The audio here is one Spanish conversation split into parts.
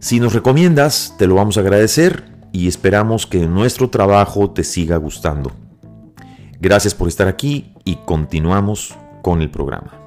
Si nos recomiendas, te lo vamos a agradecer y esperamos que nuestro trabajo te siga gustando. Gracias por estar aquí y continuamos con el programa.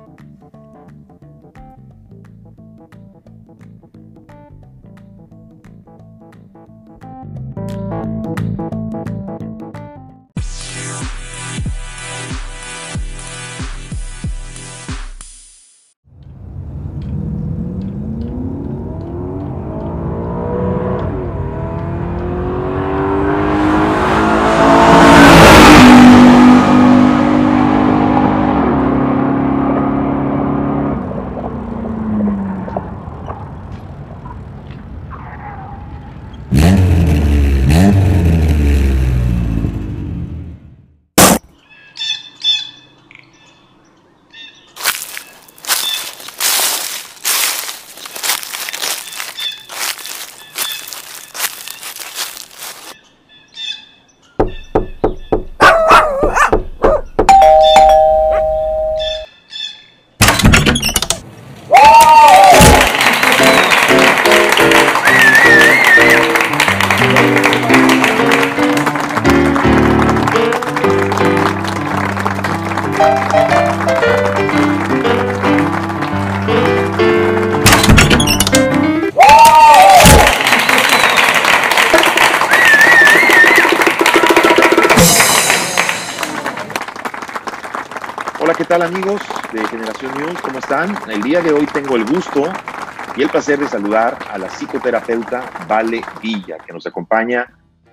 Y el placer de saludar a la psicoterapeuta Vale Villa, que nos acompaña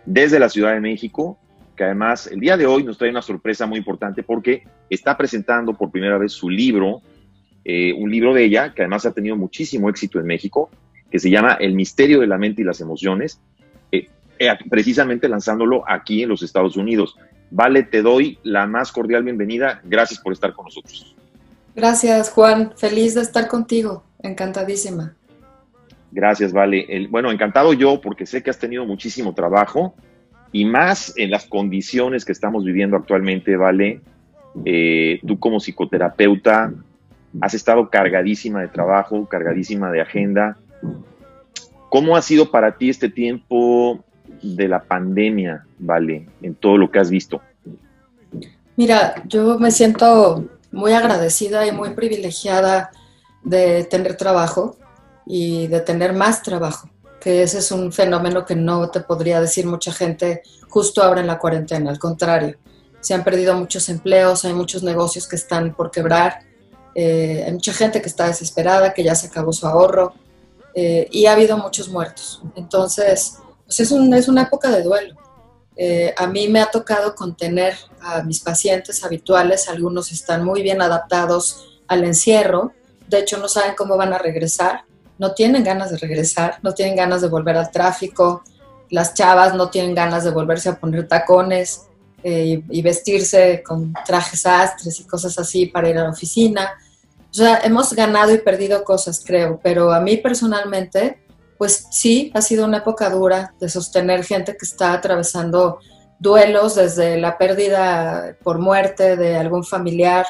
desde la Ciudad de México, que además el día de hoy nos trae una sorpresa muy importante porque está presentando por primera vez su libro, eh, un libro de ella, que además ha tenido muchísimo éxito en México, que se llama El misterio de la mente y las emociones, eh, eh, precisamente lanzándolo aquí en los Estados Unidos. Vale, te doy la más cordial bienvenida. Gracias por estar con nosotros. Gracias, Juan. Feliz de estar contigo. Encantadísima. Gracias, Vale. El, bueno, encantado yo porque sé que has tenido muchísimo trabajo y más en las condiciones que estamos viviendo actualmente, Vale. Eh, tú como psicoterapeuta has estado cargadísima de trabajo, cargadísima de agenda. ¿Cómo ha sido para ti este tiempo de la pandemia, Vale, en todo lo que has visto? Mira, yo me siento muy agradecida y muy privilegiada de tener trabajo y de tener más trabajo, que ese es un fenómeno que no te podría decir mucha gente justo ahora en la cuarentena, al contrario, se han perdido muchos empleos, hay muchos negocios que están por quebrar, eh, hay mucha gente que está desesperada, que ya se acabó su ahorro eh, y ha habido muchos muertos. Entonces, pues es, un, es una época de duelo. Eh, a mí me ha tocado contener a mis pacientes habituales, algunos están muy bien adaptados al encierro, de hecho no saben cómo van a regresar, no tienen ganas de regresar, no tienen ganas de volver al tráfico, las chavas no tienen ganas de volverse a poner tacones eh, y, y, vestirse con trajes astres y cosas así para ir a la oficina. O sea, hemos ganado y perdido cosas, creo, pero a mí personalmente pues sí, ha sido una época dura de sostener gente que está atravesando duelos desde la pérdida por muerte de algún familiar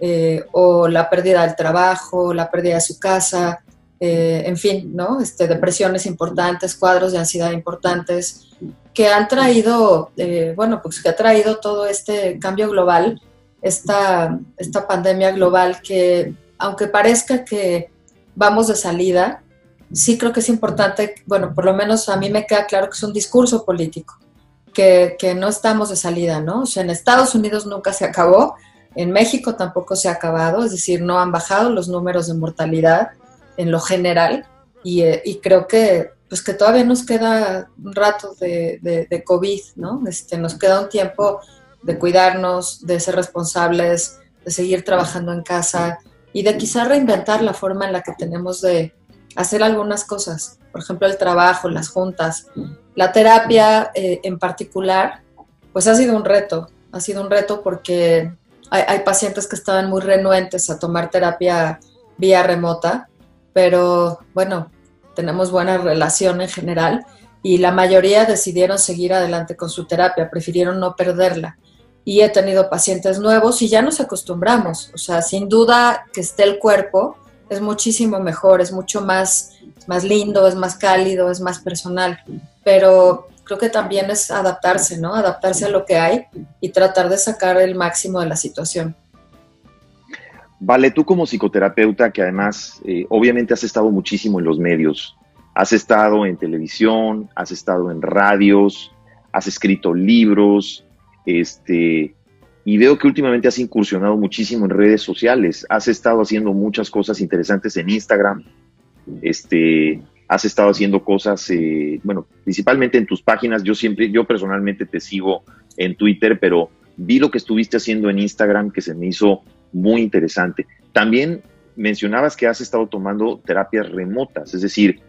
eh, o la pérdida del trabajo, la pérdida de su casa, eh, en fin, ¿no? Este, depresiones importantes, cuadros de ansiedad importantes que han traído, eh, bueno, pues que ha traído todo este cambio global, esta, esta pandemia global que, aunque parezca que vamos de salida, sí creo que es importante, bueno, por lo menos a mí me queda claro que es un discurso político, que, que no estamos de salida, ¿no? O sea, en Estados Unidos nunca se acabó, en México tampoco se ha acabado, es decir, no han bajado los números de mortalidad en lo general y, eh, y creo que pues que todavía nos queda un rato de, de, de, COVID, ¿no? Este, nos queda un tiempo de cuidarnos, de ser responsables, de seguir trabajando en casa y de quizá reinventar la forma en la que tenemos de hacer algunas cosas. Por ejemplo, el trabajo, las juntas, la terapia eh, en particular, pues ha sido un reto. Ha sido un reto porque hay, pacientes que estaban muy renuentes a tomar terapia vía remota, pero bueno, tenemos buena relación en general y la mayoría decidieron seguir adelante con su terapia, prefirieron no perderla. Y he tenido pacientes nuevos y ya nos acostumbramos. O sea, sin duda que esté el cuerpo es muchísimo mejor, es mucho más, más lindo, es más cálido, es más personal. Pero creo que también es adaptarse, ¿no? Adaptarse a lo que hay y tratar de sacar el máximo de la situación. Vale, tú como psicoterapeuta, que además eh, obviamente has estado muchísimo en los medios, has estado en televisión, has estado en radios, has escrito libros, este, y veo que últimamente has incursionado muchísimo en redes sociales, has estado haciendo muchas cosas interesantes en Instagram, este, has estado haciendo cosas, eh, bueno, principalmente en tus páginas, yo siempre, yo personalmente te sigo en Twitter, pero vi lo que estuviste haciendo en Instagram que se me hizo muy interesante. También mencionabas que has estado tomando terapias remotas, es decir,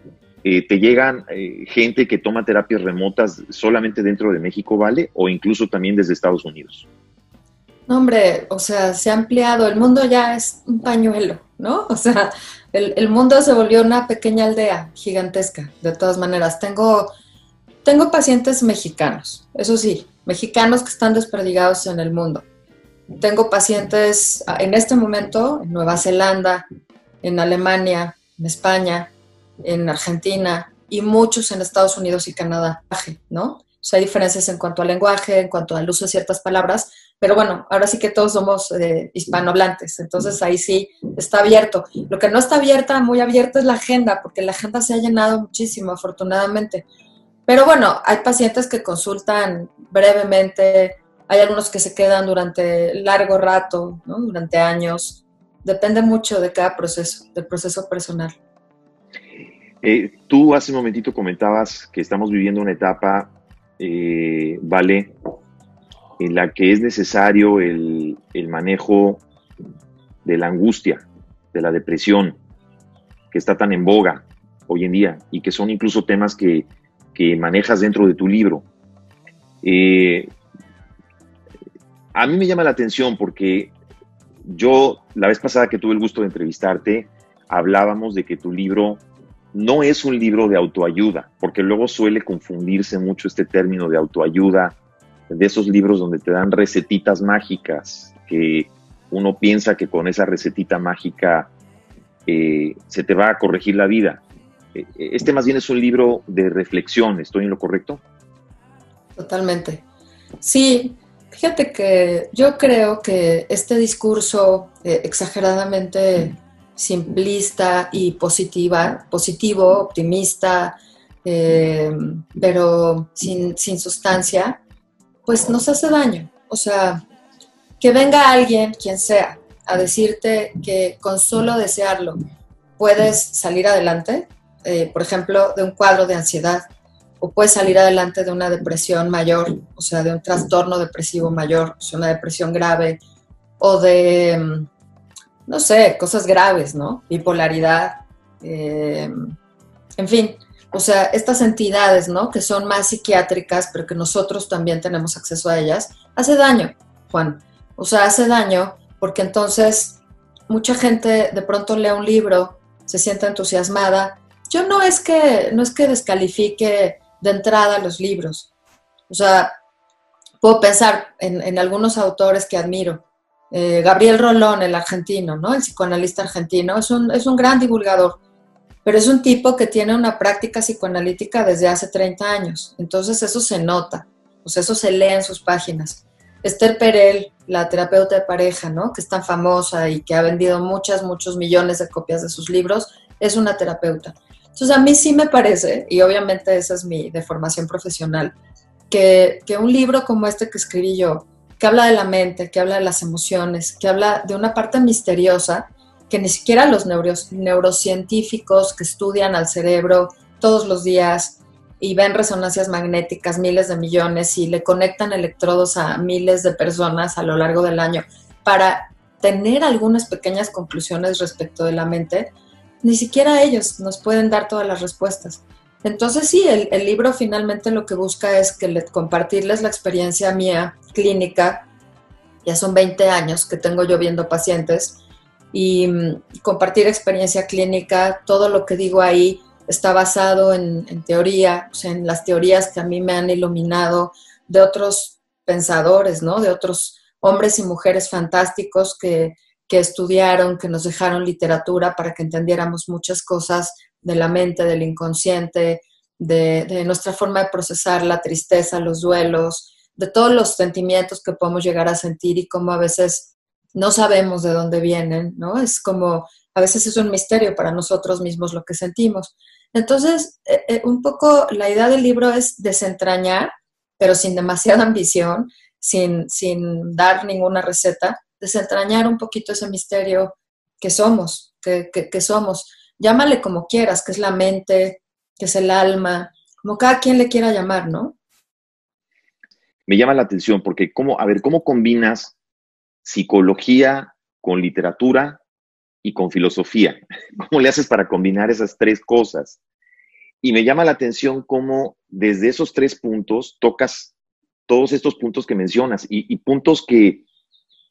eh, te llegan eh, gente que toma terapias remotas solamente dentro de México, ¿vale? O incluso también desde Estados Unidos. No, hombre, o sea, se ha ampliado, el mundo ya es un pañuelo, ¿no? O sea, el, mundo se volvió una pequeña aldea gigantesca, de todas maneras. Tengo, tengo pacientes mexicanos, eso sí, mexicanos que están desperdigados en el mundo. Tengo pacientes ah, en este momento en Nueva Zelanda, en Alemania, en España, en Argentina y muchos en Estados Unidos y Canadá, ¿no? O hay diferencias en cuanto al lenguaje, en cuanto al uso de ciertas palabras, pero bueno, ahora sí que todos somos eh, hispanohablantes, entonces ahí sí está abierto. Lo que no está abierta, muy abierta, es la agenda, porque la agenda se ha llenado muchísimo, afortunadamente. Pero bueno, hay pacientes que consultan brevemente, hay algunos que se quedan durante largo rato, durante años. Depende mucho de cada proceso, del proceso personal. Eh, tú hace un momentito comentabas que estamos viviendo una etapa, eh, ¿vale? En la que es necesario el, el, manejo de la angustia, de la depresión, que está tan en boga hoy en día y que son incluso temas que, que manejas dentro de tu libro. Eh, a mí me llama la atención porque yo, la vez pasada que tuve el gusto de entrevistarte, hablábamos de que tu libro no es un libro de autoayuda, porque luego suele confundirse mucho este término de autoayuda, de esos libros donde te dan recetitas mágicas, que uno piensa que con esa recetita mágica eh, se te va a corregir la vida. Eh, este más bien es un libro de reflexión, ¿estoy en lo correcto? Totalmente. Sí, Fíjate que yo creo que este discurso eh, exageradamente simplista y positiva, positivo, optimista, eh, pero sin, sin sustancia, pues nos hace daño. O sea, que venga alguien, quien sea, a decirte que con solo desearlo puedes salir adelante, eh, por ejemplo, de un cuadro de ansiedad, o puedes salir adelante de una depresión mayor, o sea, de un trastorno depresivo mayor, o sea, una depresión grave, o de, mm, no sé, cosas graves, ¿no? Bipolaridad, eh, en fin, o sea, estas entidades, ¿no? Que son más psiquiátricas, pero que nosotros también tenemos acceso a ellas, hace daño, Juan. O sea, hace daño porque entonces mucha gente de pronto lee un libro, se siente entusiasmada. Yo no es que, no es que descalifique de entrada los libros. O sea, puedo pensar en, en algunos autores que admiro. Eh, Gabriel Rolón, el argentino, ¿no? El psicoanalista argentino, es un, es un gran divulgador, pero es un tipo que tiene una práctica psicoanalítica desde hace 30 años. Entonces eso se nota, sea, eso se lee en sus páginas. Esther Perel, la terapeuta de pareja, ¿no? Que es tan famosa y que ha vendido muchas, muchos millones de copias de sus libros, es una terapeuta. Entonces a mí sí me parece, y obviamente esa es mi deformación profesional, que, que un libro como este que escribí yo, que habla de la mente, que habla de las emociones, que habla de una parte misteriosa que ni siquiera los neurocientíficos que estudian al cerebro todos los días y ven resonancias magnéticas, miles de millones, y le conectan electrodos a miles de personas a lo largo del año para tener algunas pequeñas conclusiones respecto de la mente, ni siquiera ellos nos pueden dar todas las respuestas. Entonces sí, el, libro finalmente lo que busca es que le, compartirles la experiencia mía clínica, ya son 20 años que tengo yo viendo pacientes, y mm, compartir experiencia clínica, todo lo que digo ahí está basado en, teoría, en las teorías que a mí me han iluminado de otros pensadores, ¿no? De otros hombres y mujeres fantásticos que, que estudiaron, que nos dejaron literatura para que entendiéramos muchas cosas de la mente, del inconsciente, de, nuestra forma de procesar la tristeza, los duelos, de todos los sentimientos que podemos llegar a sentir y cómo a veces no sabemos de dónde vienen, ¿no? Es como, a veces es un misterio para nosotros mismos lo que sentimos. Entonces, eh, eh, un poco la idea del libro es desentrañar, pero sin demasiada ambición, sin, sin dar ninguna receta, desentrañar un poquito ese misterio que somos, que, que somos llámale como quieras, que es la mente, que es el alma, como cada quien le quiera llamar, ¿no? Me llama la atención porque, ¿cómo, a ver, ¿cómo combinas psicología con literatura y con filosofía? ¿Cómo le haces para combinar esas tres cosas? Y me llama la atención cómo desde esos tres puntos tocas todos estos puntos que mencionas y puntos que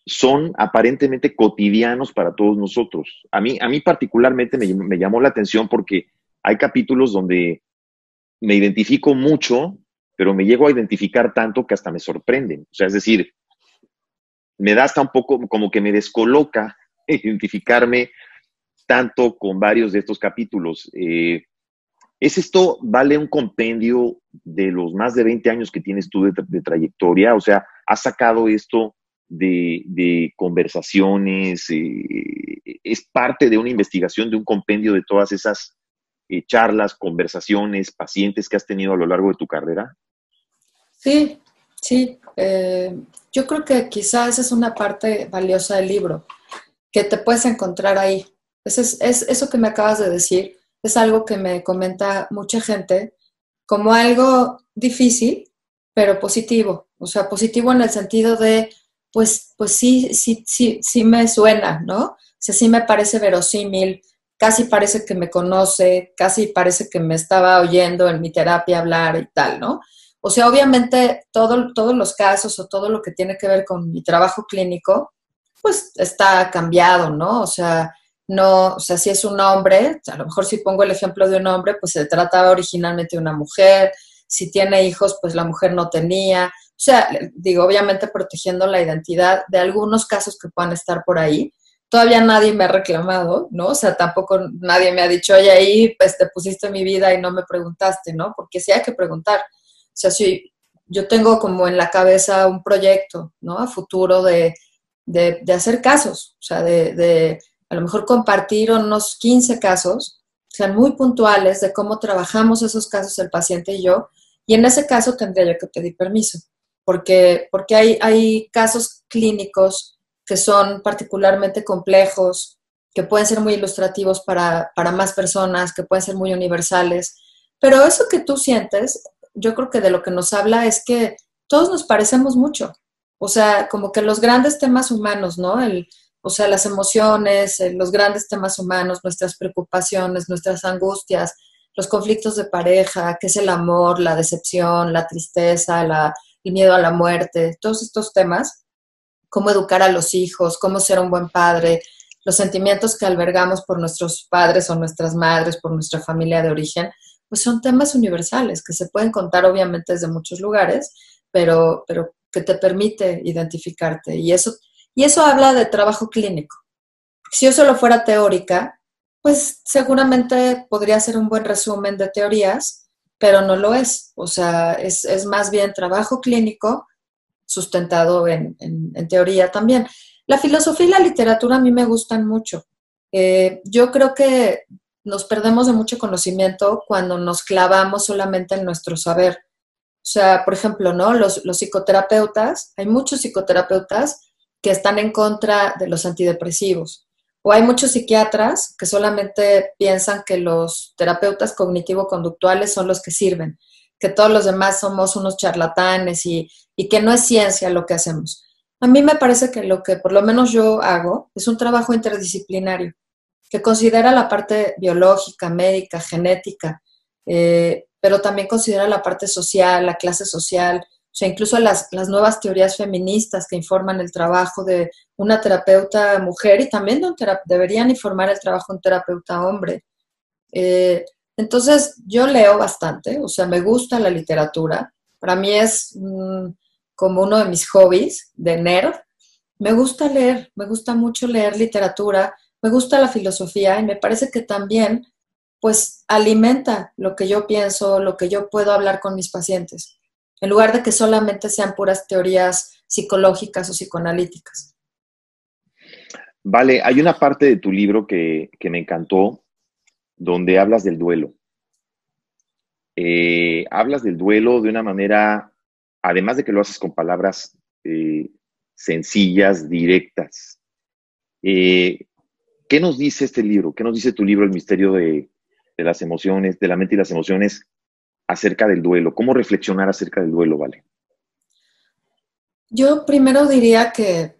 son aparentemente cotidianos para todos nosotros. A mí, a mí particularmente me, llamó la atención porque hay capítulos donde me identifico mucho, pero me llego a identificar tanto que hasta me sorprenden. O sea, es decir, me da hasta un poco como que me descoloca identificarme tanto con varios de estos capítulos. Eh, ¿Es esto, vale un compendio de los más de 20 años que tienes tú de, de trayectoria? O sea, ¿has sacado esto de, conversaciones, eh, es parte de una investigación, de un compendio de todas esas eh, charlas, conversaciones, pacientes que has tenido a lo largo de tu carrera? Sí, sí. Eh, yo creo que quizás es una parte valiosa del libro, que te puedes encontrar ahí. Es, es, eso que me acabas de decir es algo que me comenta mucha gente como algo difícil, pero positivo. O sea, positivo en el sentido de pues, pues sí, sí, sí, sí me suena, ¿no? O sea, sí me parece verosímil, casi parece que me conoce, casi parece que me estaba oyendo en mi terapia hablar y tal, ¿no? O sea, obviamente todo, todos los casos o todo lo que tiene que ver con mi trabajo clínico, pues está cambiado, ¿no? O sea, no, o sea, si es un hombre, a lo mejor si pongo el ejemplo de un hombre, pues se trataba originalmente de una mujer, si tiene hijos, pues la mujer no tenía, o sea, digo, obviamente protegiendo la identidad de algunos casos que puedan estar por ahí. Todavía nadie me ha reclamado, ¿no? O sea, tampoco nadie me ha dicho, oye, ahí pues, te pusiste mi vida y no me preguntaste, ¿no? Porque sí hay que preguntar. O sea, si yo tengo como en la cabeza un proyecto, ¿no? A futuro de, de, hacer casos, o sea, de, de a lo mejor compartir unos 15 casos, sean muy puntuales de cómo trabajamos esos casos el paciente y yo, y en ese caso tendría yo que pedir permiso porque, porque hay, hay casos clínicos que son particularmente complejos, que pueden ser muy ilustrativos para, para más personas, que pueden ser muy universales. Pero eso que tú sientes, yo creo que de lo que nos habla es que todos nos parecemos mucho. O sea, como que los grandes temas humanos, ¿no? El, o sea, las emociones, los grandes temas humanos, nuestras preocupaciones, nuestras angustias, los conflictos de pareja, qué es el amor, la decepción, la tristeza, el miedo a la muerte, todos estos temas, cómo educar a los hijos, cómo ser un buen padre, los sentimientos que albergamos por nuestros padres o nuestras madres, por nuestra familia de origen, pues son temas universales que se pueden contar obviamente desde muchos lugares, pero, pero que te permite identificarte. Y eso, y eso habla de trabajo clínico. Si yo solo fuera teórica, pues seguramente podría ser un buen resumen de teorías, pero no lo es. O sea, es, más bien trabajo clínico sustentado en, teoría también. La filosofía y la literatura a mí me gustan mucho. Eh, yo creo que nos perdemos de mucho conocimiento cuando nos clavamos solamente en nuestro saber. O sea, por ejemplo, ¿no? Los, los psicoterapeutas, hay muchos psicoterapeutas que están en contra de los antidepresivos. O hay muchos psiquiatras que solamente piensan que los terapeutas cognitivo-conductuales son los que sirven, que todos los demás somos unos charlatanes y, que no es ciencia lo que hacemos. A mí me parece que lo que por lo menos yo hago es un trabajo interdisciplinario que considera la parte biológica, médica, genética, eh, pero también considera la parte social, la clase social, sea, incluso las, nuevas teorías feministas que informan el trabajo de una terapeuta mujer y también de un deberían informar el trabajo de un terapeuta hombre. Eh, entonces, yo leo bastante, o sea, me gusta la literatura. Para mí es como uno de mis hobbies de nerd. Me gusta leer, me gusta mucho leer literatura, me gusta la filosofía y me parece que también pues alimenta lo que yo pienso, lo que yo puedo hablar con mis pacientes, en lugar de que solamente sean puras teorías psicológicas o psicoanalíticas. Vale, hay una parte de tu libro que, me encantó, donde hablas del duelo. Eh, hablas del duelo de una manera, además de que lo haces con palabras eh, sencillas, directas. Eh, ¿Qué nos dice este libro? ¿Qué nos dice tu libro, El misterio de, las emociones, de la mente y las emociones, acerca del duelo? ¿Cómo reflexionar acerca del duelo, Vale? Yo primero diría que,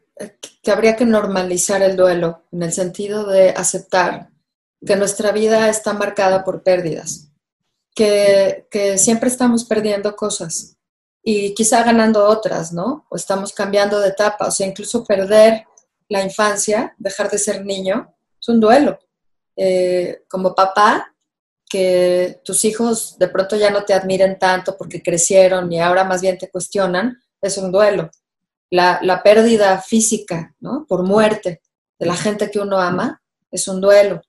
habría que normalizar el duelo, en el sentido de aceptar que nuestra vida está marcada por pérdidas, que, que siempre estamos perdiendo cosas y quizá ganando otras, ¿no? O estamos cambiando de etapa, o sea, incluso perder la infancia, dejar de ser niño, es un duelo. Eh, como papá, que tus hijos de pronto ya no te admiren tanto porque crecieron y ahora más bien te cuestionan, es un duelo. La, la pérdida física, ¿no? Por muerte de la gente que uno ama, es un duelo.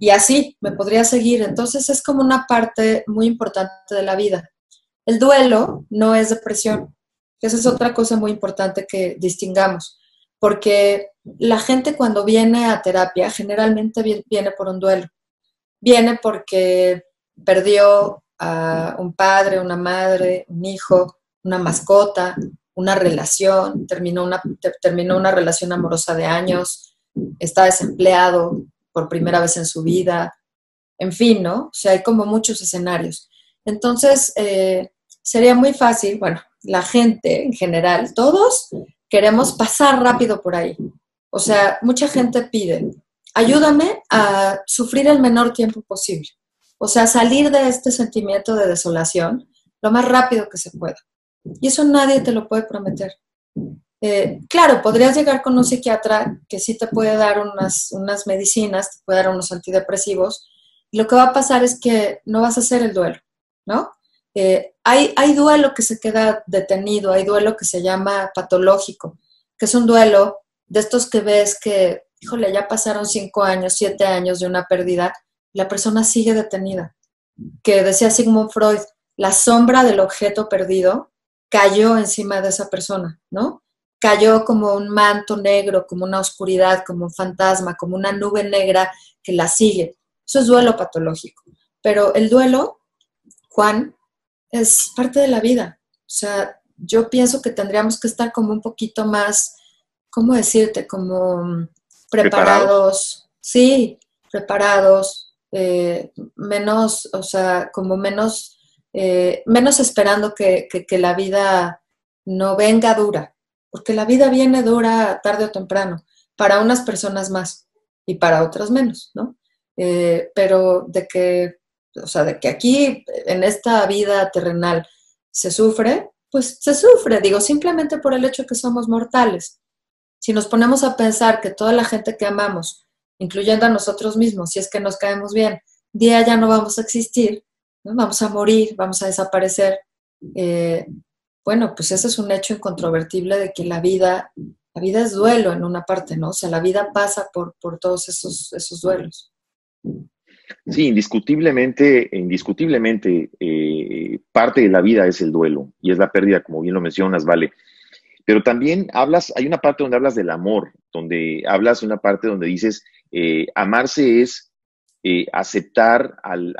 Y así me podría seguir. Entonces es como una parte muy importante de la vida. El duelo no es depresión. Esa es otra cosa muy importante que distingamos porque la gente cuando viene a terapia generalmente viene por un duelo. Viene porque perdió a un padre, una madre, un hijo, una mascota, una relación, terminó una, terminó una relación amorosa de años, está desempleado por primera vez en su vida, en fin, ¿no? O sea, hay como muchos escenarios. Entonces, eh, sería muy fácil, bueno, la gente en general, todos queremos pasar rápido por ahí. O sea, mucha gente pide, ayúdame a sufrir el menor tiempo posible. O sea, salir de este sentimiento de desolación lo más rápido que se pueda. Y eso nadie te lo puede prometer. Eh, claro, podrías llegar con un psiquiatra que sí te puede dar unas, unas medicinas, te puede dar unos antidepresivos, y lo que va a pasar es que no vas a hacer el duelo, ¿no? Eh, hay, hay duelo que se queda detenido, hay duelo que se llama patológico, que es un duelo de estos que ves que, híjole, ya pasaron cinco años, siete años de una pérdida, la persona sigue detenida. Que decía Sigmund Freud, la sombra del objeto perdido cayó encima de esa persona, ¿no? Cayó como un manto negro, como una oscuridad, como un fantasma, como una nube negra que la sigue. Eso es duelo patológico. Pero el duelo, Juan, es parte de la vida. O sea, yo pienso que tendríamos que estar como un poquito más, ¿cómo decirte? Como preparados, sí, preparados, eh, menos, o sea, como menos, eh, menos esperando que, la vida no venga dura, porque la vida viene dura tarde o temprano, para unas personas más y para otras menos, ¿no? Eh, pero de que o sea, de que aquí en esta vida terrenal se sufre, pues se sufre, digo, simplemente por el hecho que somos mortales. Si nos ponemos a pensar que toda la gente que amamos, incluyendo a nosotros mismos, si es que nos caemos bien, día ya no vamos a existir, vamos a morir, vamos a desaparecer, eh, bueno, pues ese es un hecho incontrovertible de que la vida, la vida es duelo en una parte, ¿no? O sea, la vida pasa por, por todos esos, esos duelos. Sí, indiscutiblemente, indiscutiblemente, eh, parte de la vida es el duelo y es la pérdida, como bien lo mencionas, vale. Pero también hablas, hay una parte donde hablas del amor, donde hablas una parte donde dices, eh, amarse es eh, aceptar al,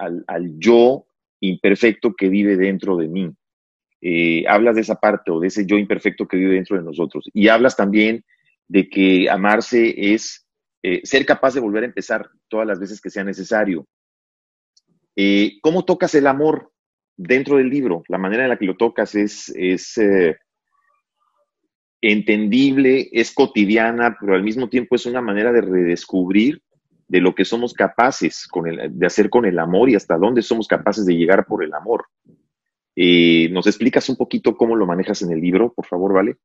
yo imperfecto que vive dentro de mí. Eh, hablas de esa parte o de ese yo imperfecto que vive dentro de nosotros. Y hablas también de que amarse es ser capaz de volver a empezar todas las veces que sea necesario. ¿Cómo tocas el amor dentro del libro? La manera en la que lo tocas es, es entendible, es cotidiana, pero al mismo tiempo es una manera de redescubrir de lo que somos capaces con el, de hacer con el amor y hasta dónde somos capaces de llegar por el amor. Eh, ¿Nos explicas un poquito cómo lo manejas en el libro, por favor, Vale?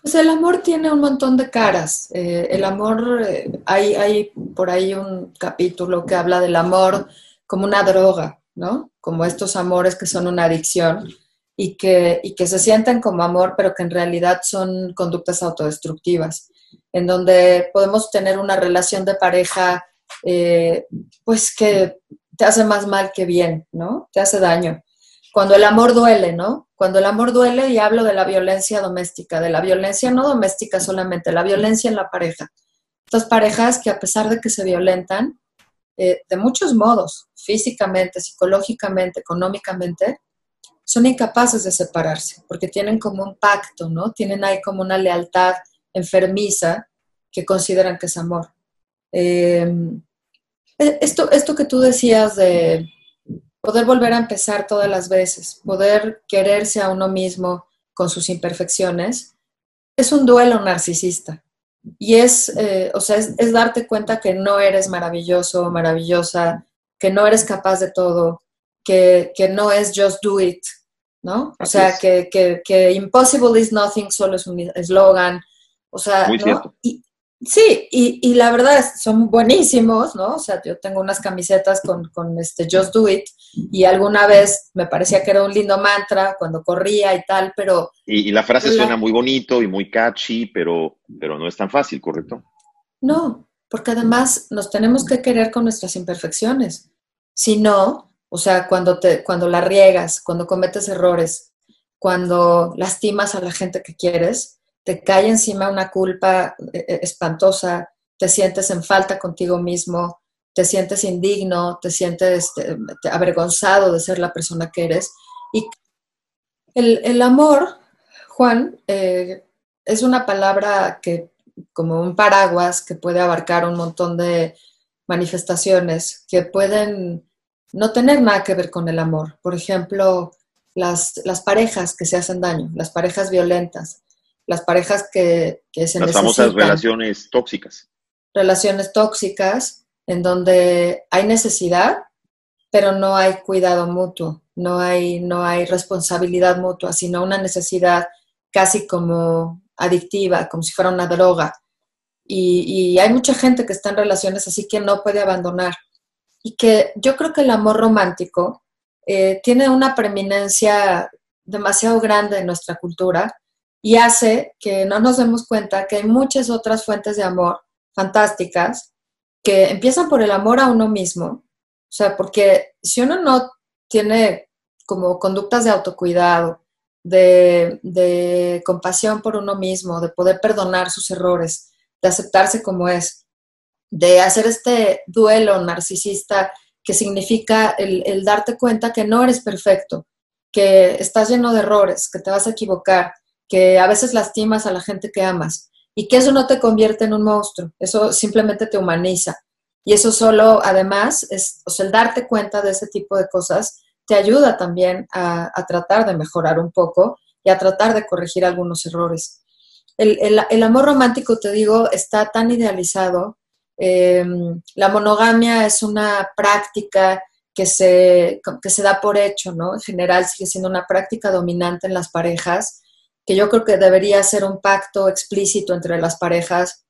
Pues el amor tiene un montón de caras. Eh, el amor, eh, hay, hay por ahí un capítulo que habla del amor como una droga, ¿no? Como estos amores que son una adicción y que, y que se sienten como amor, pero que en realidad son conductas autodestructivas, en donde podemos tener una relación de pareja, eh, pues que te hace más mal que bien, ¿no? Te hace daño. Cuando el amor duele, ¿no? Cuando el amor duele, y hablo de la violencia doméstica, de la violencia no doméstica solamente, la violencia en la pareja. Estas parejas que a pesar de que se violentan, eh, de muchos modos, físicamente, psicológicamente, económicamente, son incapaces de separarse, porque tienen como un pacto, ¿no? Tienen ahí como una lealtad enfermiza que consideran que es amor. Em, e, esto, esto que tú decías de poder volver a empezar todas las veces, poder quererse a uno mismo con sus imperfecciones, es un duelo narcisista. Y es, eh, o sea, es, darte cuenta que no eres maravilloso, maravillosa, que no eres capaz de todo, que, que no es just do it, ¿no? O sea, que, que, impossible is nothing solo es un eslogan, o sea, ¿no? Y, sí, y, y, la verdad es, son buenísimos, ¿no? O sea, yo tengo unas camisetas con, con, este Just Do It y alguna vez me parecía que era un lindo mantra cuando corría y tal, pero... Y, la frase suena muy bonito y muy catchy, pero, pero no es tan fácil, ¿correcto? No, porque además nos tenemos que querer con nuestras imperfecciones. Si no, o sea, cuando, te, cuando la riegas, cuando cometes errores, cuando lastimas a la gente que quieres, te cae encima una culpa eh, eh, espantosa, te sientes en falta contigo mismo, te sientes indigno, te sientes avergonzado de ser la persona que eres. Y el, amor, Juan, eh, es una palabra que, como un paraguas, que puede abarcar un montón de manifestaciones que pueden no tener nada que ver con el amor. Por ejemplo, las, las parejas que se hacen daño, las parejas violentas, las parejas que, que se las famosas relaciones tóxicas. Relaciones tóxicas en donde hay necesidad, pero no hay cuidado mutuo, no hay, no hay responsabilidad mutua, sino una necesidad casi como adictiva, como si fuera una droga. Y, y hay mucha gente que está en relaciones así que no puede abandonar y que yo creo que el amor romántico eh, tiene una preeminencia demasiado grande en nuestra cultura y hace que no nos demos cuenta que hay muchas otras fuentes de amor fantásticas que empiezan por el amor a uno mismo. O sea, porque si uno no tiene como conductas de autocuidado, de, de compasión por uno mismo, de poder perdonar sus errores, de aceptarse como es, de hacer este duelo narcisista que significa el, darte cuenta que no eres perfecto, que estás lleno de errores, que te vas a equivocar, que a veces lastimas a la gente que amas y que eso no te convierte en un monstruo, eso simplemente te humaniza. Y eso solo, además, es, o sea, el darte cuenta de ese tipo de cosas te ayuda también a, tratar de mejorar un poco y a tratar de corregir algunos errores. El, el amor romántico, te digo, está tan idealizado Em, la monogamia es una práctica que se, que se da por hecho, ¿no? En general sigue siendo una práctica dominante en las parejas, que yo creo que debería ser un pacto explícito entre las parejas.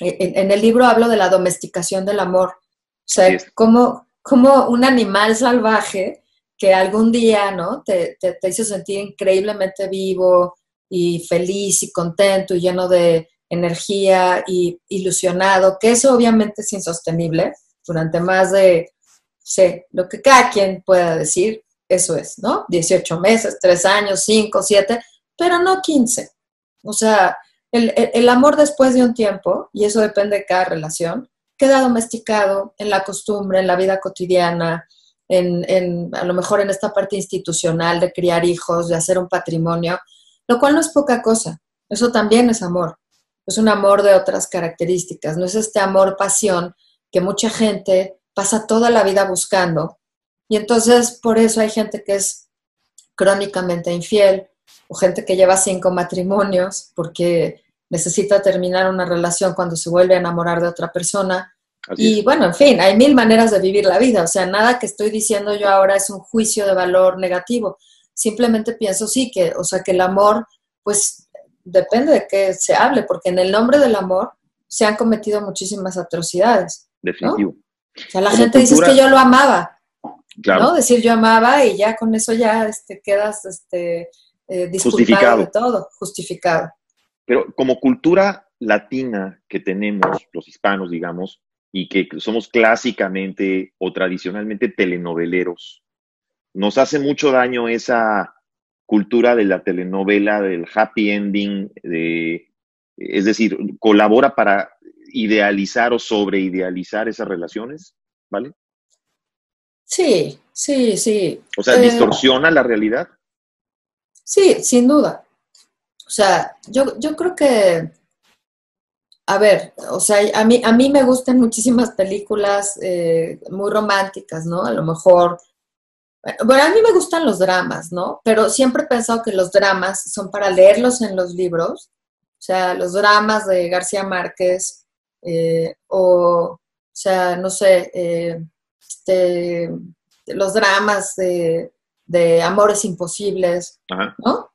E, en, el libro hablo de la domesticación del amor, o sea, como, como un animal salvaje que algún día, ¿no? Te, te, te hizo sentir increíblemente vivo y feliz y contento y lleno de, energía y ilusionado, que eso obviamente es insostenible durante más de, sé, lo que cada quien pueda decir, eso es, ¿no? 18 meses, 3 años, 5, 7, pero no 15. O sea, el, el, amor después de un tiempo, y eso depende de cada relación, queda domesticado en la costumbre, en la vida cotidiana, en, a lo mejor en esta parte institucional de criar hijos, de hacer un patrimonio, lo cual no es poca cosa. Eso también es amor. Es un amor de otras características. No es este amor-pasión que mucha gente pasa toda la vida buscando. Y entonces por eso hay gente que es crónicamente infiel o gente que lleva cinco matrimonios porque necesita terminar una relación cuando se vuelve a enamorar de otra persona y bueno, en fin, hay mil maneras de vivir la vida, o sea, nada que estoy diciendo yo ahora es un juicio de valor negativo. Simplemente pienso sí que, o sea, que el amor, pues depende de qué se hable, porque en el nombre del amor se han cometido muchísimas atrocidades. Definitivo. O sea, la gente dice que yo lo amaba, claro. ¿no? Decir yo amaba y ya con eso ya este, quedas este, eh, justificado. de todo, justificado. Pero como cultura latina que tenemos, los hispanos, digamos, y que somos clásicamente o tradicionalmente telenoveleros. Nos hace mucho daño esa cultura de la telenovela, del happy ending, de, es decir, colabora para idealizar o sobreidealizar esas relaciones, ¿vale? Sí, sí, sí. O sea, eh, distorsiona la realidad. Sí, sin duda. O sea, yo, yo creo que a ver, o sea, a mí, a mí me gustan muchísimas películas eh, muy románticas, ¿no? A lo mejor, bueno, a mí me gustan los dramas, ¿no? Pero siempre he pensado que los dramas son para leerlos en los libros, o sea, los dramas de García Márquez, eh, o, o sea, no sé, eh, este, los dramas de, de Amores Imposibles, ¿no?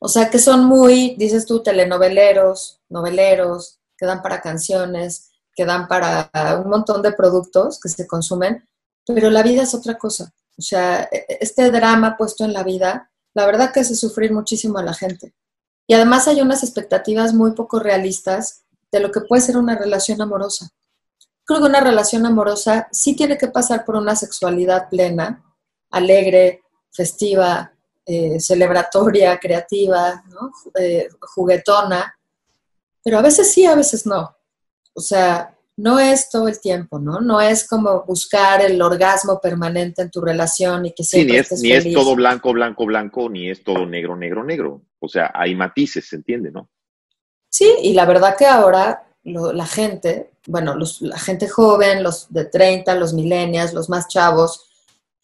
O sea, que son muy, dices tú, telenoveleros, noveleros, que dan para canciones, que dan para un montón de productos que se consumen, pero la vida es otra cosa. O sea, e, e, este drama puesto en la vida, la verdad que hace sufrir muchísimo a la gente. Y además hay unas expectativas muy poco realistas de lo que puede ser una relación amorosa. Creo que una relación amorosa sí tiene que pasar por una sexualidad plena, alegre, festiva, eh, celebratoria, creativa, eh, juguetona, pero a veces sí, a veces no. O sea, no es todo el tiempo, ¿no? No es como buscar el orgasmo permanente en tu relación y que siempre sí, ni es, ni es todo blanco, blanco, blanco, ni es todo negro, negro, negro. O sea, hay matices, ¿se entiende, no? Sí, y la verdad que ahora la gente, bueno, la gente joven, los de 30, los millennials, los más chavos,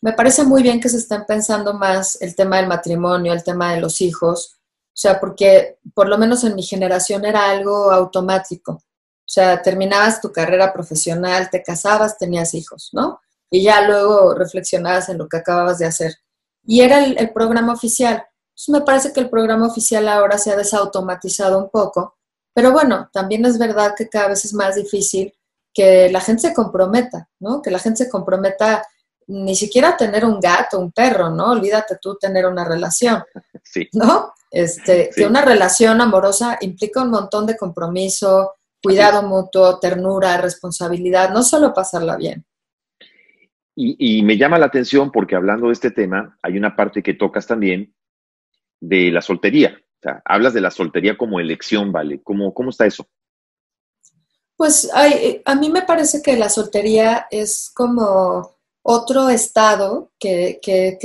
me parece muy bien que se estén pensando más el tema del matrimonio, el tema de los hijos, o sea, porque por lo menos en mi generación era algo automático. O sea, terminabas tu carrera profesional, te casabas, tenías hijos, ¿no? Y ya luego reflexionabas en lo que acababas de hacer. Y era el, programa oficial. Entonces me parece que el programa oficial ahora se ha desautomatizado un poco. Pero bueno, también es verdad que cada vez es más difícil que la gente se comprometa, ¿no? Que la gente se comprometa ni siquiera a tener un gato, un perro, ¿no? Olvídate tú tener una relación, sí. ¿no? Este, Que una relación amorosa implica un montón de compromiso, cuidado mutuo, ternura, responsabilidad, no solo pasarla bien. Y, me llama la atención porque hablando de este tema, hay una parte que tocas también de la soltería. O sea, hablas de la soltería como elección, ¿vale? ¿Cómo, cómo está eso? Pues a mí me parece que la soltería es como otro estado que,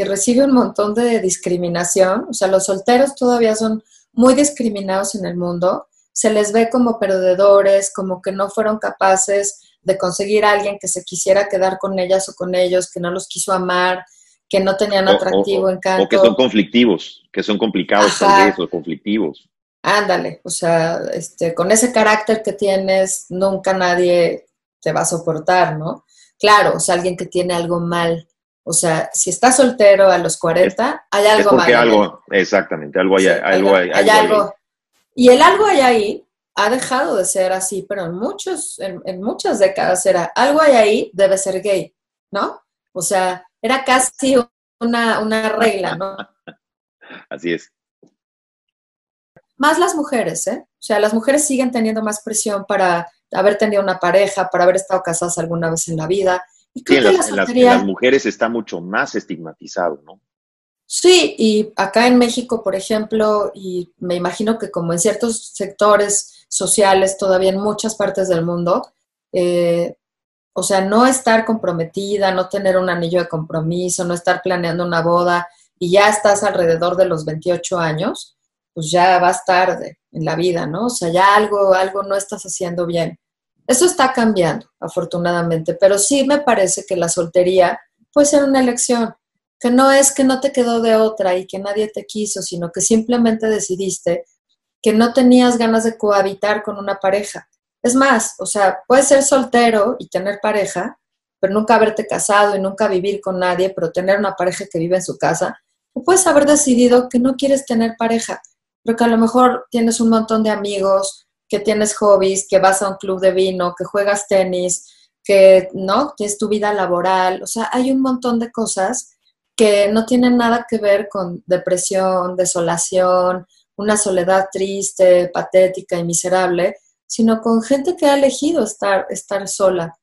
recibe un montón de discriminación, o sea, los solteros todavía son muy discriminados en el mundo, se les ve como perdedores, como que no fueron capaces de conseguir a alguien que se quisiera quedar con ellas o con ellos, que no los quiso amar, que no tenían atractivo, encanto. O que son conflictivos, que son complicados tal vez, o conflictivos. Ándale, o sea, este, con ese carácter que tienes, nunca nadie te va a soportar, ¿no? Claro, o sea, alguien que tiene algo mal. O sea, si está soltero a los 40, hay algo mal. Algo, exactamente, algo hay, algo, hay, algo, Y el algo hay ahí ha dejado de ser así, pero en, muchos, en, muchas décadas era algo hay ahí, debe ser gay, ¿no? O sea, era casi una, una regla, ¿no? Así es. Más las mujeres, ¿eh? O sea, las mujeres siguen teniendo más presión para haber tenido una pareja, para haber estado casadas alguna vez en la vida. Y creo que las, las, mujeres está mucho más estigmatizado, ¿no? Sí, y acá en México, por ejemplo, y me imagino que como en ciertos sectores sociales, todavía en muchas partes del mundo, eh, O sea, no estar comprometida, no tener un anillo de compromiso, no estar planeando una boda y ya estás alrededor de los 28 años, pues ya vas tarde en la vida, ¿no? O sea, ya algo, algo no estás haciendo bien. Eso está cambiando, afortunadamente, pero sí me parece que la soltería puede ser una elección, que no es que no te quedó de otra y que nadie te quiso, sino que simplemente decidiste que no tenías ganas de cohabitar con una pareja. Es más, o sea, puedes ser soltero y tener pareja, pero nunca haberte casado y nunca vivir con nadie, pero tener una pareja que vive en su casa. O puedes haber decidido que no quieres tener pareja, pero que a lo mejor tienes un montón de amigos, que tienes hobbies, que vas a un club de vino, que juegas tenis, que no, que es tu vida laboral. O sea, hay un montón de cosas que no tienen nada que ver con depresión, desolación, una soledad triste, patética y miserable, sino con gente que ha elegido estar, estar sola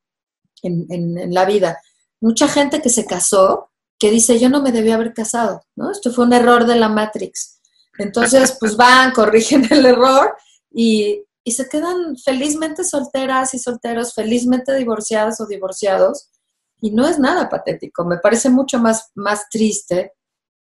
en, en, la vida. Mucha gente que se casó, que dice, yo no me debía haber casado, ¿no? Esto fue un error de la Matrix. Entonces, pues van, corrigen el error y, y se quedan felizmente solteras y solteros, felizmente divorciadas o divorciados. Y no es nada patético, me parece mucho más, más triste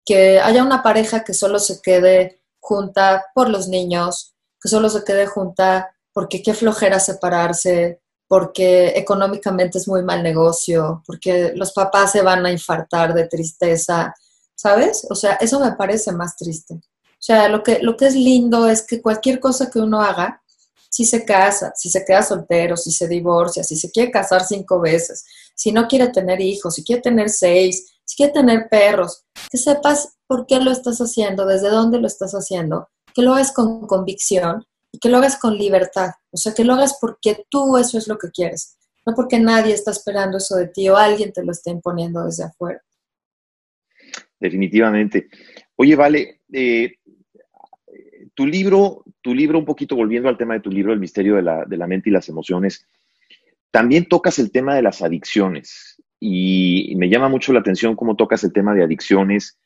que haya una pareja que solo se quede junta por los niños, que solo se quede junta porque qué flojera separarse, porque económicamente es muy mal negocio, porque los papás se van a infartar de tristeza, ¿sabes? O sea, eso me parece más triste. O sea, lo que, lo que es lindo es que cualquier cosa que uno haga, si se casa, si se queda soltero, si se divorcia, si se quiere casar cinco veces, si no quiere tener hijos, si quiere tener seis, si quiere tener perros, que sepas por qué lo estás haciendo, desde dónde lo estás haciendo, que lo hagas con convicción y que lo hagas con libertad. O sea, que lo hagas porque tú eso es lo que quieres, no porque nadie está esperando eso de ti o alguien te lo está imponiendo desde afuera. Definitivamente. Oye, Vale, eh, tu libro, tu libro, un poquito volviendo al tema de tu libro, El misterio de la, de la mente y las emociones, también tocas el tema de las adicciones y me llama mucho la atención cómo tocas el tema de adicciones,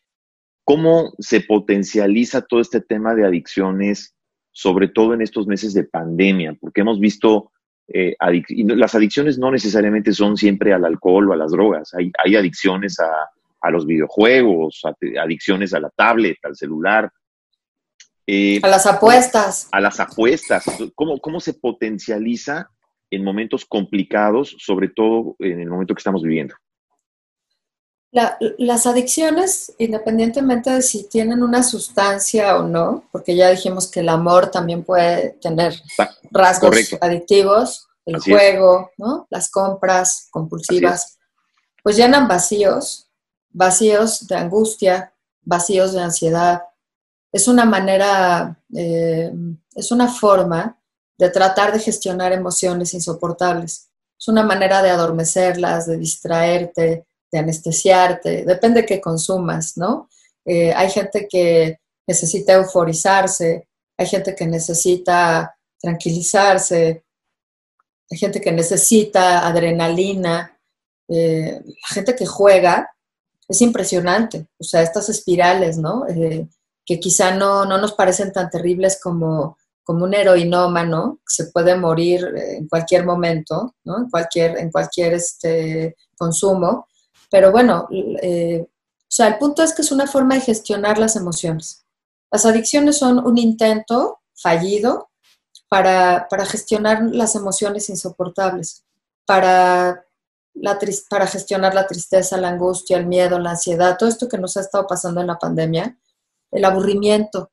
cómo se potencializa todo este tema de adicciones, sobre todo en estos meses de pandemia, porque hemos visto, eh, y las adicciones no necesariamente son siempre al alcohol o a las drogas, hay, hay adicciones a, a, los videojuegos, adicciones a la tablet, al celular. Eh, a las apuestas. A las apuestas. ¿Cómo, ¿Cómo se potencializa en momentos complicados, sobre todo en el momento que estamos viviendo? las adicciones, independientemente de si tienen una sustancia o no, porque ya dijimos que el amor también puede tener rasgos adictivos, el juego, ¿no? las compras compulsivas, pues llenan vacíos, vacíos de angustia, vacíos de ansiedad. Es una manera, eh, es una forma de tratar de gestionar emociones insoportables. Es una manera de adormecerlas, de distraerte, de anestesiarte, depende de qué consumas, ¿no? Eh, hay gente que necesita euforizarse, hay gente que necesita tranquilizarse, hay gente que necesita adrenalina, eh, la gente que juega es impresionante, o sea, estas espirales, ¿no? Eh, que quizá no, no nos parecen tan terribles como como un heroinómano que se puede morir en cualquier momento, ¿no? en cualquier, en cualquier este, consumo. Pero bueno, eh, o sea, el punto es que es una forma de gestionar las emociones. Las adicciones son un intento fallido para, para gestionar las emociones insoportables, para, la, para gestionar la tristeza, la angustia, el miedo, la ansiedad, todo esto que nos ha estado pasando en la pandemia, el aburrimiento,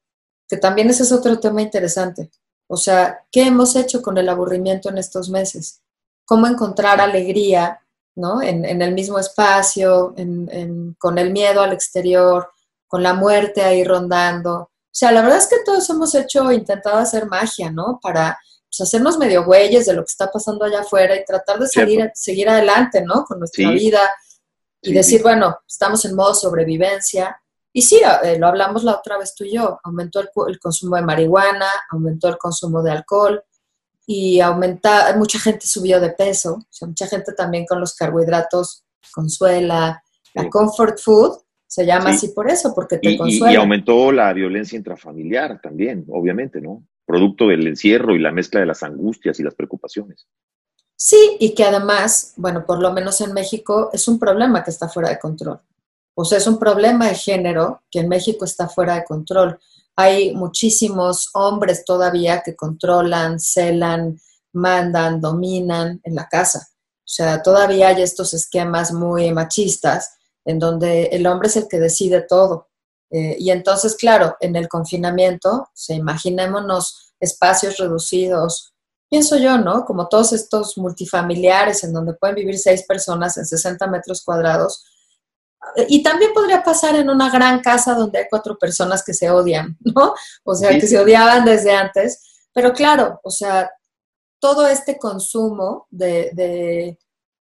que también ese es otro tema interesante. O sea, ¿qué hemos hecho con el aburrimiento en estos meses? ¿Cómo encontrar alegría ¿no? en, el mismo espacio, con el miedo al exterior, con la muerte ahí rondando? O sea, la verdad es que todos hemos hecho, intentado hacer magia, ¿no? Para pues, hacernos medio güeyes de lo que está pasando allá afuera y tratar de salir, seguir adelante, ¿no? Con nuestra vida y decir, bueno, estamos en modo sobrevivencia y sí, eh, lo hablamos la otra vez tú y yo, aumentó el, consumo de marihuana, aumentó el consumo de alcohol y aumenta, mucha gente subió de peso, o sea, mucha gente también con los carbohidratos consuela, la comfort food se llama así por eso, porque te consuela. Y, aumentó la violencia intrafamiliar también, obviamente, ¿no? Producto del encierro y la mezcla de las angustias y las preocupaciones. Sí, y que además, bueno, por lo menos en México es un problema que está fuera de control. O sea, es un problema de género que en México está fuera de control. Hay muchísimos hombres todavía que controlan, celan, mandan, dominan en la casa. O sea, todavía hay estos esquemas muy machistas en donde el hombre es el que decide todo. Eh, y entonces, claro, en el confinamiento, imaginémonos espacios reducidos, pienso yo, ¿no? Como todos estos multifamiliares en donde pueden vivir seis personas en 60 metros cuadrados. Y también podría pasar en una gran casa donde hay cuatro personas que se odian, ¿no? O sea, que se odiaban desde antes. Pero claro, o sea, todo este consumo de,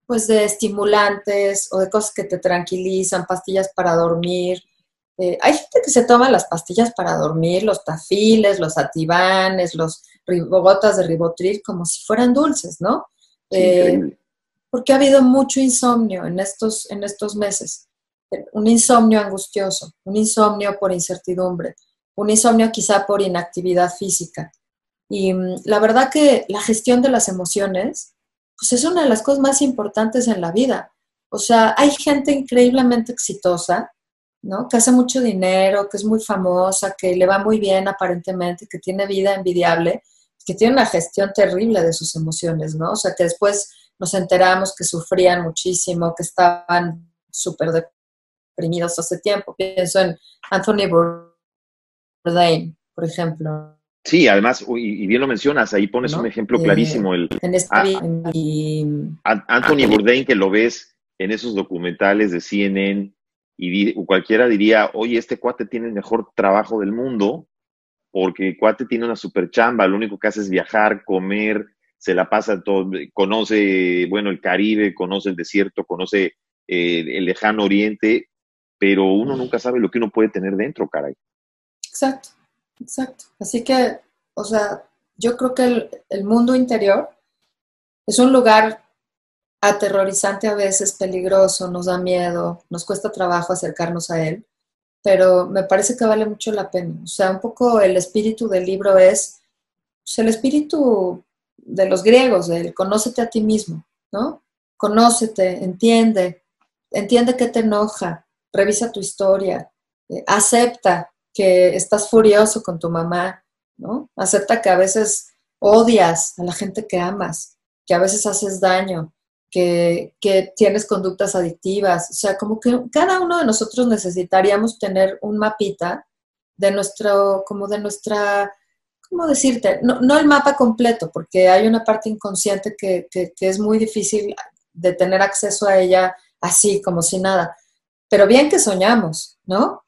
pues de estimulantes o de cosas que te tranquilizan, pastillas para dormir. Eh, hay gente que se toma las pastillas para dormir, los tafiles, los ativanes, los gotas de ribotril como si fueran dulces, ¿no? Eh, porque ha habido mucho insomnio en estos, en estos meses. Un insomnio angustioso, un insomnio por incertidumbre, un insomnio quizá por inactividad física. Y mm, la verdad que la gestión de las emociones, pues es una de las cosas más importantes en la vida. O sea, hay gente increíblemente exitosa, ¿no? Que hace mucho dinero, que es muy famosa, que le va muy bien aparentemente, que tiene vida envidiable, que tiene una gestión terrible de sus emociones, ¿no? O sea, que después nos enteramos que sufrían muchísimo, que estaban súper deprimidos hace tiempo. Pienso en Anthony Bourdain, por ejemplo, Sí, además, y, bien lo mencionas, ahí pones un ejemplo eh, clarísimo. El, en este Anthony Bourdain, que lo ves en esos documentales de CNN, y cualquiera diría, oye, este cuate tiene el mejor trabajo del mundo, porque el cuate tiene una super chamba, lo único que hace es viajar, comer, se la pasa todo, conoce, bueno, el Caribe, conoce el desierto, conoce eh, el lejano oriente, pero uno nunca sabe lo que uno puede tener dentro, caray. Exacto. Exacto. Así que, o sea, yo creo que el, mundo interior es un lugar aterrorizante a veces, peligroso, nos da miedo, nos cuesta trabajo acercarnos a él, pero me parece que vale mucho la pena. O sea, un poco el espíritu del libro es pues, el espíritu de los griegos, del conócete a ti mismo, ¿no? Conócete, entiende, entiende qué te enoja, revisa tu historia, eh, acepta que estás furioso con tu mamá, ¿no? Acepta que a veces odias a la gente que amas, que a veces haces daño, que, tienes conductas adictivas. O sea, como que cada uno de nosotros necesitaríamos tener un mapita de nuestro, como de nuestra, ¿cómo decirte? No, el mapa completo, porque hay una parte inconsciente que, que es muy difícil de tener acceso a ella así, como si nada. Pero bien que soñamos, ¿no?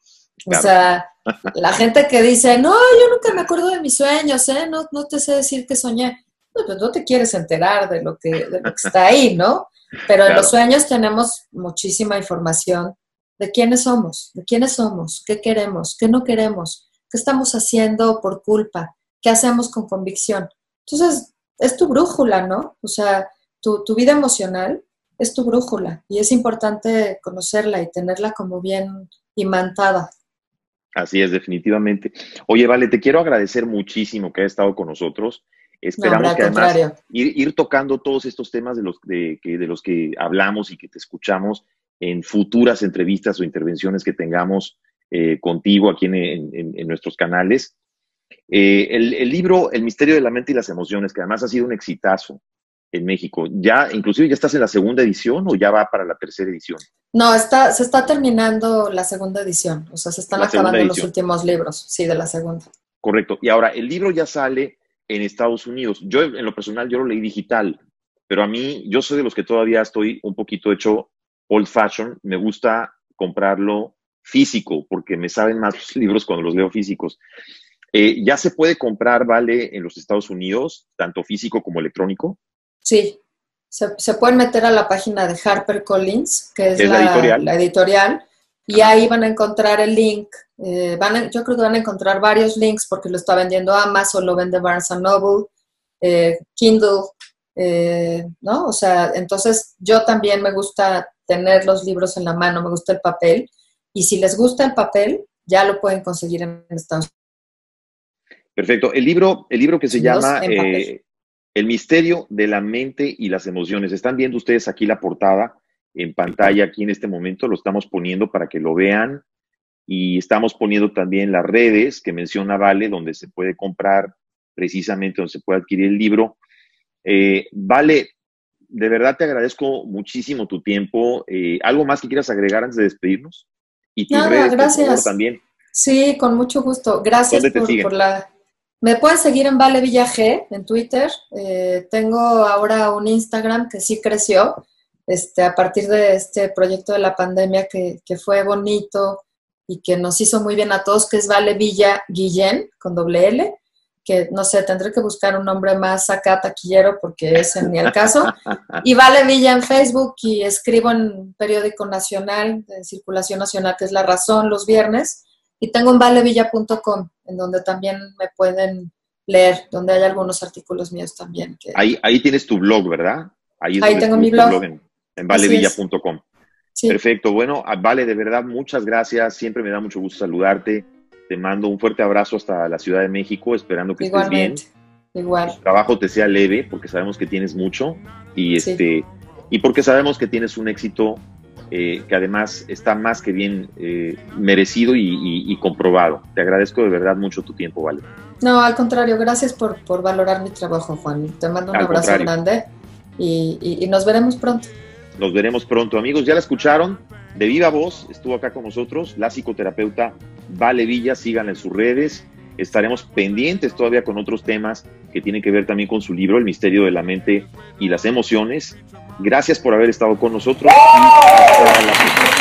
O sea, la gente que dice, no, yo nunca me acuerdo de mis sueños, ¿eh? No, no te sé decir que soñé. pues no te quieres enterar de lo que, de lo que está ahí, ¿no? Pero en los sueños tenemos muchísima información de quiénes somos, de quiénes somos, qué queremos, qué no queremos, qué estamos haciendo por culpa, qué hacemos con convicción. Entonces, es tu brújula, ¿no? O sea, tu, tu vida emocional es tu brújula y es importante conocerla y tenerla como bien imantada. Así es, definitivamente. Oye, Vale, te quiero agradecer muchísimo que hayas estado con nosotros. Esperamos que además ir, tocando todos estos temas de los, de, de los que hablamos y que te escuchamos en futuras entrevistas o intervenciones que tengamos eh, contigo aquí en, nuestros canales. Eh, el, el, libro El misterio de la mente y las emociones, que además ha sido un exitazo, en México. ¿Ya, inclusive, ya estás en la segunda edición o ya va para la tercera edición? No, está, se está terminando la segunda edición, o sea, se están acabando los últimos libros, sí, de la segunda. Correcto. Y ahora, el libro ya sale en Estados Unidos. Yo, en lo personal, yo lo leí digital, pero a mí, yo soy de los que todavía estoy un poquito hecho old fashion. Me gusta comprarlo físico, porque me saben más los libros cuando los leo físicos. Eh, ¿Ya se puede comprar, vale, en los Estados Unidos, tanto físico como electrónico? Sí, se, pueden meter a la página de HarperCollins, que es, la, editorial? y ahí van a encontrar el link. Eh, van yo creo que van a encontrar varios links porque lo está vendiendo Amazon, lo vende Barnes Noble, eh, Kindle, eh, ¿no? O sea, entonces yo también me gusta tener los libros en la mano, me gusta el papel, y si les gusta el papel, ya lo pueden conseguir en Estados Unidos. Perfecto. El libro, el libro que se llama El misterio de la mente y las emociones. Están viendo ustedes aquí la portada en pantalla, aquí en este momento, lo estamos poniendo para que lo vean y estamos poniendo también las redes que menciona Vale, donde se puede comprar precisamente, donde se puede adquirir el libro. Eh, vale, de verdad te agradezco muchísimo tu tiempo. Eh, ¿Algo más que quieras agregar antes de despedirnos? Y tus redes, gracias. también. Sí, con mucho gusto. Gracias por, la... Me puedes seguir en Vale Villa G en Twitter. Eh, tengo ahora un Instagram que sí creció este, a partir de este proyecto de la pandemia que, que fue bonito y que nos hizo muy bien a todos, que es Vale Villa Guillén con doble L que no sé, tendré que buscar un nombre más acá taquillero porque ese ni el caso. Y Vale Villa en Facebook y escribo en periódico nacional de circulación nacional, que es La Razón, los viernes. Y tengo un valevilla.com, en donde también me pueden leer, donde hay algunos artículos míos también. Ahí, ahí tienes tu blog, ¿verdad? Ahí, tengo mi blog. en, valevilla.com. Perfecto. Bueno, Vale, de verdad, muchas gracias. Siempre me da mucho gusto saludarte te mando un fuerte abrazo hasta la Ciudad de México, esperando que estés bien. Igual. El trabajo te sea leve, porque sabemos que tienes mucho y este y porque sabemos que tienes un éxito eh, que además está más que bien eh, merecido y, comprobado. Te agradezco de verdad mucho tu tiempo, Vale. No, al contrario, gracias por, valorar mi trabajo, Juan. Te mando un abrazo grande y, y nos veremos pronto. Nos veremos pronto, amigos. Ya la escucharon de viva voz, estuvo acá con nosotros la psicoterapeuta Vale Villa, sigan en sus redes. Estaremos pendientes todavía con otros temas que tienen que ver también con su libro, El misterio de la mente y las emociones. Gracias por haber estado con nosotros lucky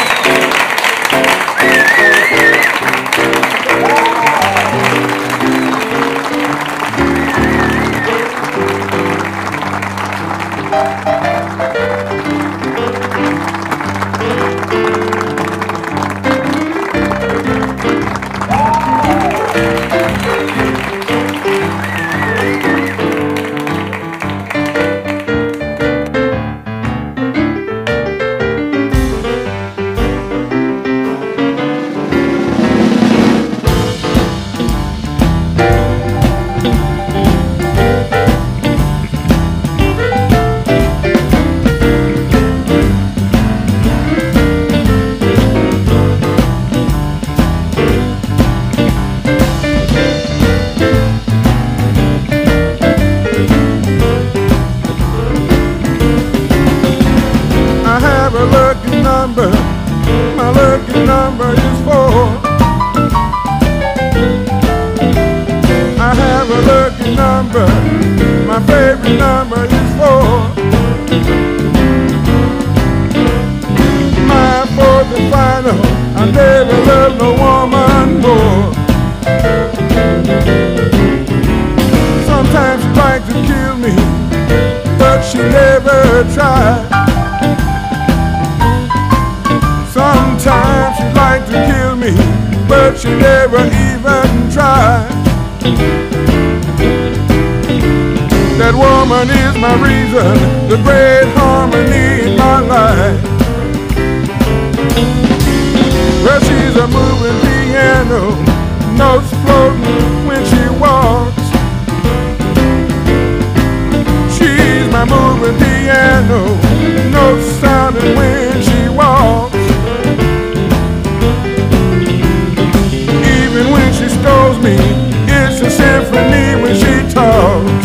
number is four. I have a lucky number, my favorite number is four. My fourth and final, I never loved no woman more. Sometimes she tried to kill me, but she never tried. tried to kill me, but she never even tried. That woman is my reason, the great harmony in my life. Well, she's a moving piano, notes floating when she walks. She's my moving piano, notes sounding when she walks. shows me it's a symphony when she talks.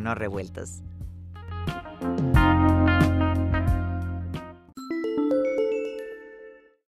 No revueltos.